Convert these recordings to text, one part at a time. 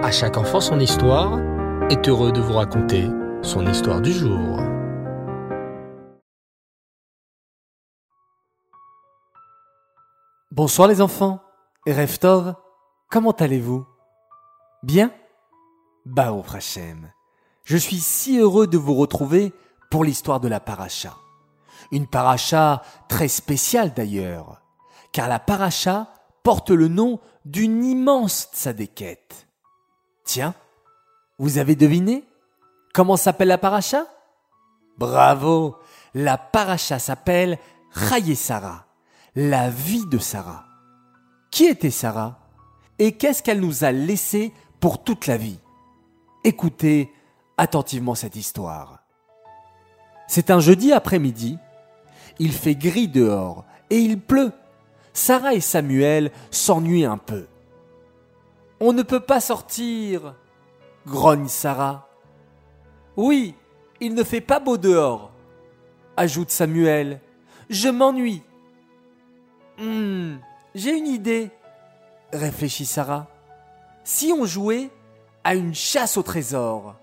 À chaque enfant son histoire est heureux de vous raconter son histoire du jour. Bonsoir les enfants, Reftov, comment allez-vous? Bien? Bao Hashem, je suis si heureux de vous retrouver pour l'histoire de la paracha. Une paracha très spéciale d'ailleurs, car la paracha porte le nom d'une immense tzadékette. Tiens, vous avez deviné Comment s'appelle la paracha? Bravo La paracha s'appelle Chaye Sarah, la vie de Sarah. Qui était Sarah? Et qu'est-ce qu'elle nous a laissé pour toute la vie? Écoutez attentivement cette histoire. C'est un jeudi après-midi. Il fait gris dehors et il pleut. Sarah et Samuel s'ennuient un peu. On ne peut pas sortir, grogne Sarah. Oui, il ne fait pas beau dehors, ajoute Samuel. Je m'ennuie. Hum, j'ai une idée, réfléchit Sarah. Si on jouait à une chasse au trésor.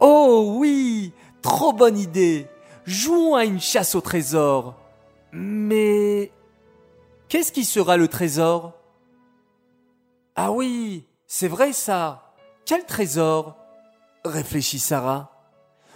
Oh oui, trop bonne idée. Jouons à une chasse au trésor. Mais qu'est-ce qui sera le trésor? Ah oui, c'est vrai ça. Quel trésor? Réfléchit Sarah.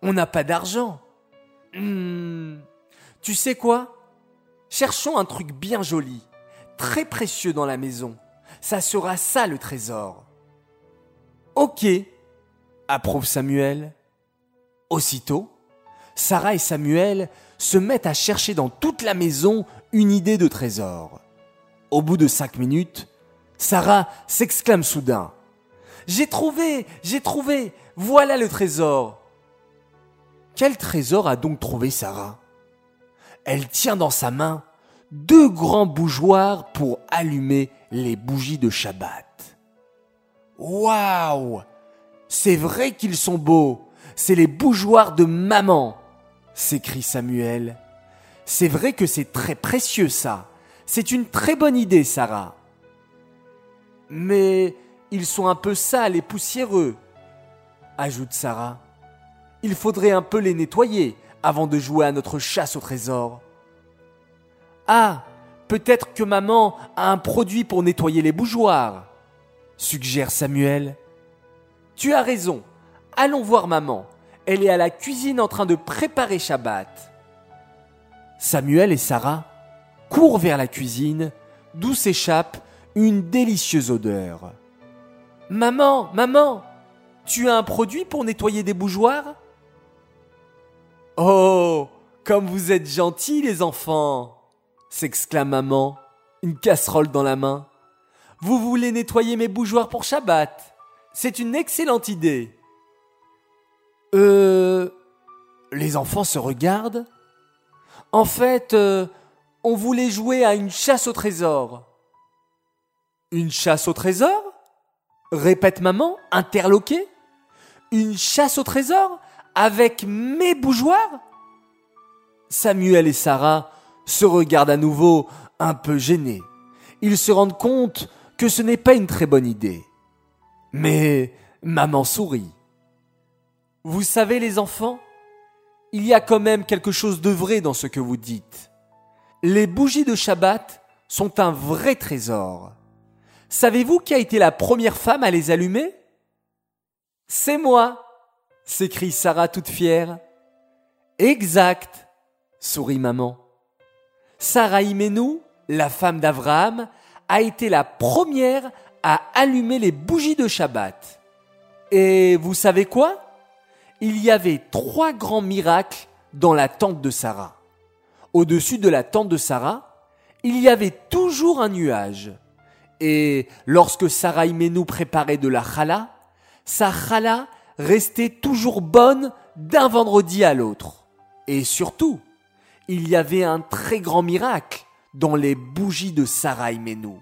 On n'a pas d'argent. Hmm. Tu sais quoi? Cherchons un truc bien joli, très précieux dans la maison. Ça sera ça le trésor. Ok, approuve Samuel. Aussitôt, Sarah et Samuel se mettent à chercher dans toute la maison une idée de trésor. Au bout de cinq minutes, Sarah s'exclame soudain. J'ai trouvé, j'ai trouvé, voilà le trésor. Quel trésor a donc trouvé Sarah? Elle tient dans sa main deux grands bougeoirs pour allumer les bougies de Shabbat. Waouh C'est vrai qu'ils sont beaux. C'est les bougeoirs de maman, s'écrie Samuel. C'est vrai que c'est très précieux ça. C'est une très bonne idée, Sarah. Mais ils sont un peu sales et poussiéreux, ajoute Sarah. Il faudrait un peu les nettoyer avant de jouer à notre chasse au trésor. Ah, peut-être que maman a un produit pour nettoyer les bougeoirs, suggère Samuel. Tu as raison. Allons voir maman. Elle est à la cuisine en train de préparer Shabbat. Samuel et Sarah courent vers la cuisine, d'où s'échappe une délicieuse odeur. Maman, maman, tu as un produit pour nettoyer des bougeoirs? Oh, comme vous êtes gentils les enfants s'exclame maman, une casserole dans la main. Vous voulez nettoyer mes bougeoirs pour Shabbat? C'est une excellente idée. Euh... Les enfants se regardent. En fait, euh, on voulait jouer à une chasse au trésor. Une chasse au trésor? Répète maman, interloquée. Une chasse au trésor avec mes bougeoirs? Samuel et Sarah se regardent à nouveau un peu gênés. Ils se rendent compte que ce n'est pas une très bonne idée. Mais maman sourit. Vous savez les enfants, il y a quand même quelque chose de vrai dans ce que vous dites. Les bougies de Shabbat sont un vrai trésor. Savez-vous qui a été la première femme à les allumer? C'est moi, s'écrie Sarah toute fière. Exact, sourit maman. Sarah Imenou, la femme d'Abraham, a été la première à allumer les bougies de Shabbat. Et vous savez quoi? Il y avait trois grands miracles dans la tente de Sarah. Au-dessus de la tente de Sarah, il y avait toujours un nuage. Et lorsque Sarah Imenou préparait de la challah, sa challah restait toujours bonne d'un vendredi à l'autre. Et surtout, il y avait un très grand miracle dans les bougies de Sarah Imenou.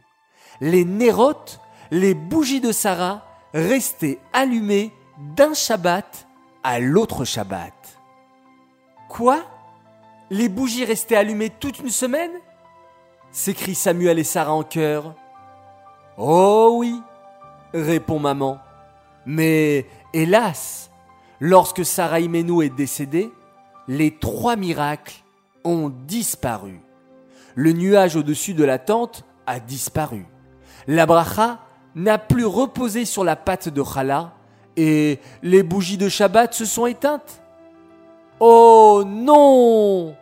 Les nérotes, les bougies de Sarah, restaient allumées d'un Shabbat à l'autre Shabbat. Quoi? Les bougies restaient allumées toute une semaine? s'écrient Samuel et Sarah en chœur. Oh oui, répond maman. Mais hélas, lorsque Sarah Imenou est décédée, les trois miracles ont disparu. Le nuage au-dessus de la tente a disparu. La bracha n'a plus reposé sur la patte de Chala et les bougies de Shabbat se sont éteintes. Oh non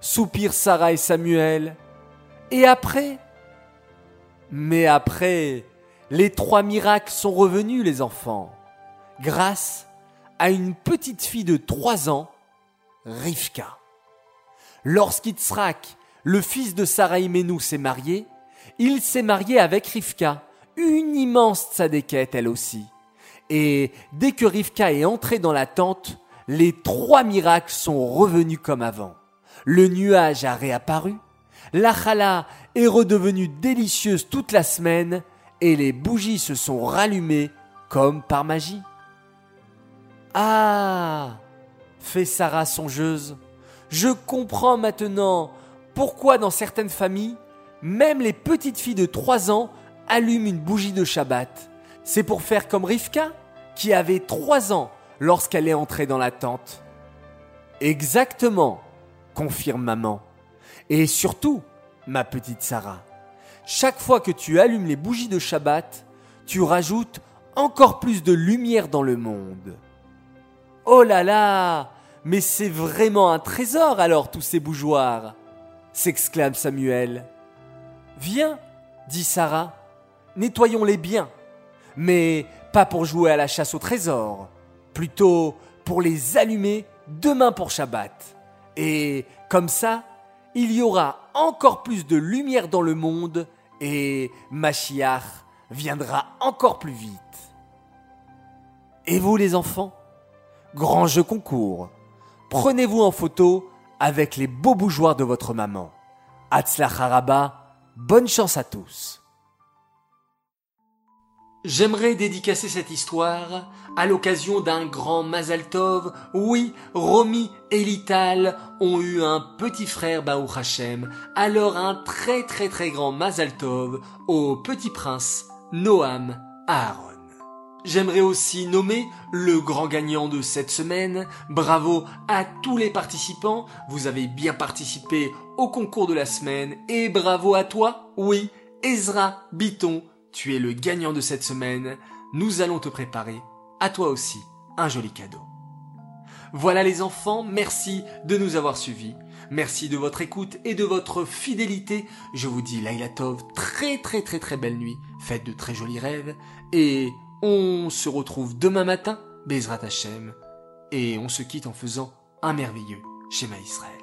soupirent Sarah et Samuel. Et après Mais après, les trois miracles sont revenus, les enfants, grâce à une petite fille de trois ans, Rivka. Lorsqu'Itzrak, le fils de Sarah Imenou, s'est marié, il s'est marié avec Rivka, une immense tzadékette elle aussi. Et dès que Rivka est entrée dans la tente, les trois miracles sont revenus comme avant. Le nuage a réapparu, la chala est redevenue délicieuse toute la semaine et les bougies se sont rallumées comme par magie. Ah fait Sarah songeuse. Je comprends maintenant pourquoi dans certaines familles, même les petites filles de 3 ans allument une bougie de Shabbat. C'est pour faire comme Rivka, qui avait 3 ans lorsqu'elle est entrée dans la tente. Exactement, confirme maman. Et surtout, ma petite Sarah, chaque fois que tu allumes les bougies de Shabbat, tu rajoutes encore plus de lumière dans le monde. Oh là là Mais c'est vraiment un trésor alors tous ces bougeoirs s'exclame Samuel. Viens, dit Sarah, nettoyons-les bien, mais pas pour jouer à la chasse au trésor, plutôt pour les allumer demain pour Shabbat. Et comme ça, il y aura encore plus de lumière dans le monde et Machiach viendra encore plus vite. Et vous les enfants Grand jeu concours. Prenez-vous en photo avec les beaux bougeoirs de votre maman. Haraba, bonne chance à tous. J'aimerais dédicacer cette histoire à l'occasion d'un grand Mazal Tov. Oui, Romy et Lital ont eu un petit frère Baou Hashem. Alors un très très très grand Mazal Tov au petit prince Noam Aaron. J'aimerais aussi nommer le grand gagnant de cette semaine. Bravo à tous les participants. Vous avez bien participé au concours de la semaine. Et bravo à toi, oui, Ezra Biton tu es le gagnant de cette semaine, nous allons te préparer, à toi aussi, un joli cadeau. Voilà les enfants, merci de nous avoir suivis. Merci de votre écoute et de votre fidélité. Je vous dis Laila Tov, très très très très belle nuit. Faites de très jolis rêves. Et on se retrouve demain matin, Bezrat Hashem. Et on se quitte en faisant un merveilleux schéma Israël.